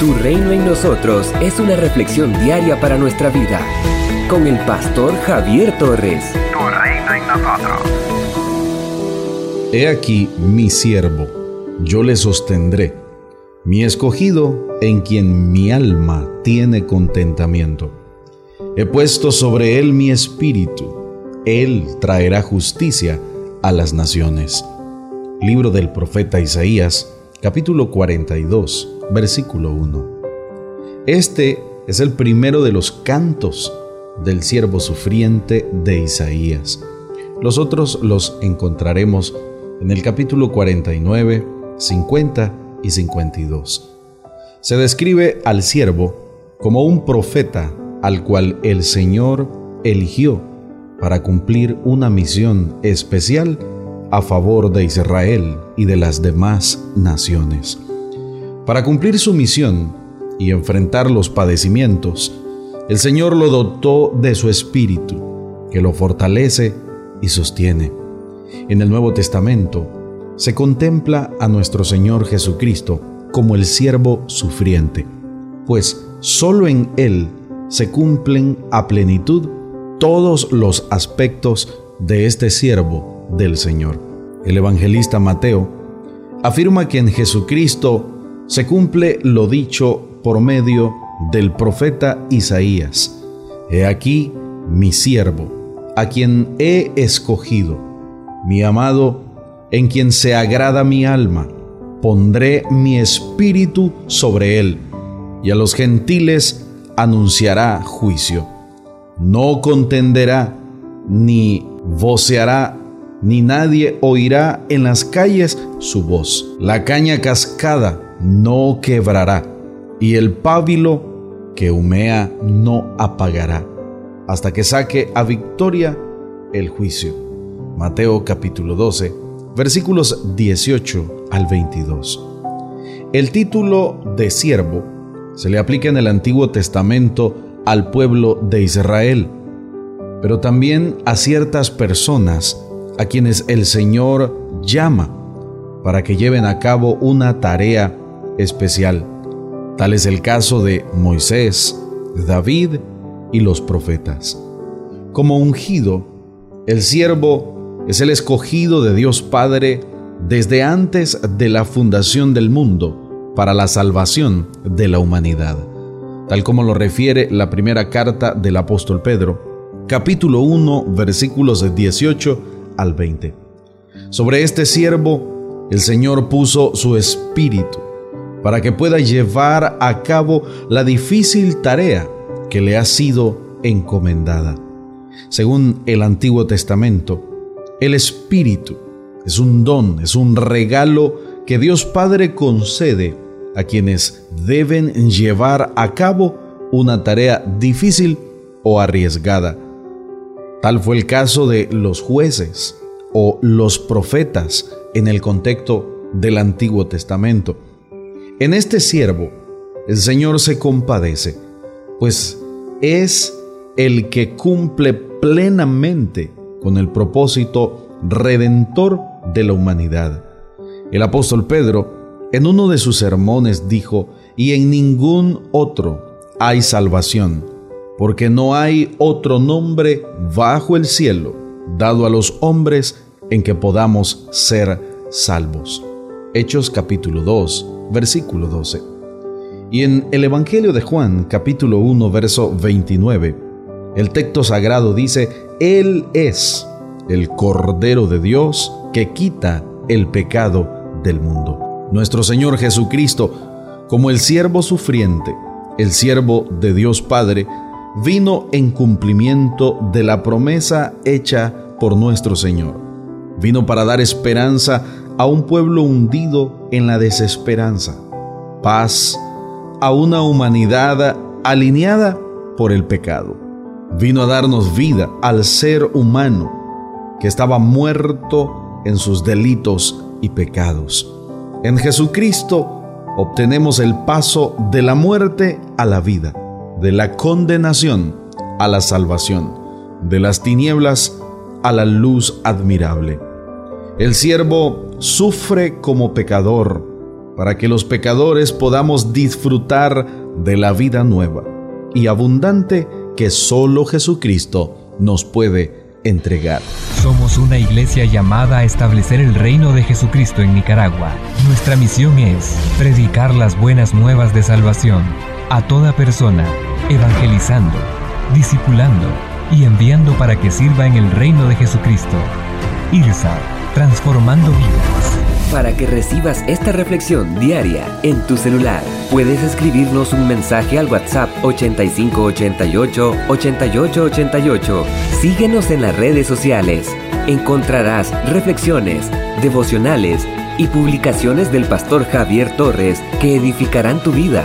Tu reino en nosotros es una reflexión diaria para nuestra vida. Con el pastor Javier Torres. Tu reino en nosotros. He aquí mi siervo, yo le sostendré, mi escogido en quien mi alma tiene contentamiento. He puesto sobre él mi espíritu, él traerá justicia a las naciones. Libro del profeta Isaías, capítulo 42, versículo 1. Este es el primero de los cantos del siervo sufriente de Isaías. Los otros los encontraremos en el capítulo 49, 50 y 52. Se describe al siervo como un profeta al cual el Señor eligió para cumplir una misión especial a favor de Israel y de las demás naciones. Para cumplir su misión y enfrentar los padecimientos, el Señor lo dotó de su espíritu, que lo fortalece y sostiene. En el Nuevo Testamento se contempla a nuestro Señor Jesucristo como el siervo sufriente, pues solo en Él se cumplen a plenitud todos los aspectos de este siervo del Señor. El evangelista Mateo afirma que en Jesucristo se cumple lo dicho por medio del profeta Isaías. He aquí mi siervo, a quien he escogido, mi amado, en quien se agrada mi alma. Pondré mi espíritu sobre él, y a los gentiles anunciará juicio. No contenderá, ni voceará, ni nadie oirá en las calles su voz. La caña cascada no quebrará, y el pábilo que humea no apagará, hasta que saque a victoria el juicio. Mateo capítulo 12, versículos 18 al 22. El título de siervo se le aplica en el Antiguo Testamento al pueblo de Israel, pero también a ciertas personas a quienes el Señor llama para que lleven a cabo una tarea especial. Tal es el caso de Moisés, David y los profetas. Como ungido, el siervo es el escogido de Dios Padre desde antes de la fundación del mundo para la salvación de la humanidad, tal como lo refiere la primera carta del apóstol Pedro, capítulo 1, versículos 18 al 20. Sobre este siervo, el Señor puso su espíritu para que pueda llevar a cabo la difícil tarea que le ha sido encomendada. Según el Antiguo Testamento, el Espíritu es un don, es un regalo que Dios Padre concede a quienes deben llevar a cabo una tarea difícil o arriesgada. Tal fue el caso de los jueces o los profetas en el contexto del Antiguo Testamento. En este siervo el Señor se compadece, pues es el que cumple plenamente con el propósito redentor de la humanidad. El apóstol Pedro, en uno de sus sermones, dijo, y en ningún otro hay salvación, porque no hay otro nombre bajo el cielo dado a los hombres en que podamos ser salvos. Hechos capítulo 2 versículo 12. Y en el Evangelio de Juan, capítulo 1, verso 29, el texto sagrado dice, Él es el Cordero de Dios que quita el pecado del mundo. Nuestro Señor Jesucristo, como el siervo sufriente, el siervo de Dios Padre, vino en cumplimiento de la promesa hecha por nuestro Señor. Vino para dar esperanza a un pueblo hundido en la desesperanza, paz a una humanidad alineada por el pecado. Vino a darnos vida al ser humano que estaba muerto en sus delitos y pecados. En Jesucristo obtenemos el paso de la muerte a la vida, de la condenación a la salvación, de las tinieblas a la luz admirable. El siervo sufre como pecador para que los pecadores podamos disfrutar de la vida nueva y abundante que solo Jesucristo nos puede entregar. Somos una iglesia llamada a establecer el reino de Jesucristo en Nicaragua. Nuestra misión es predicar las buenas nuevas de salvación a toda persona, evangelizando, discipulando y enviando para que sirva en el reino de Jesucristo. IRSA, transformando vidas. Para que recibas esta reflexión diaria en tu celular, puedes escribirnos un mensaje al WhatsApp 8588 8888. Síguenos en las redes sociales. Encontrarás reflexiones, devocionales y publicaciones del pastor Javier Torres que edificarán tu vida.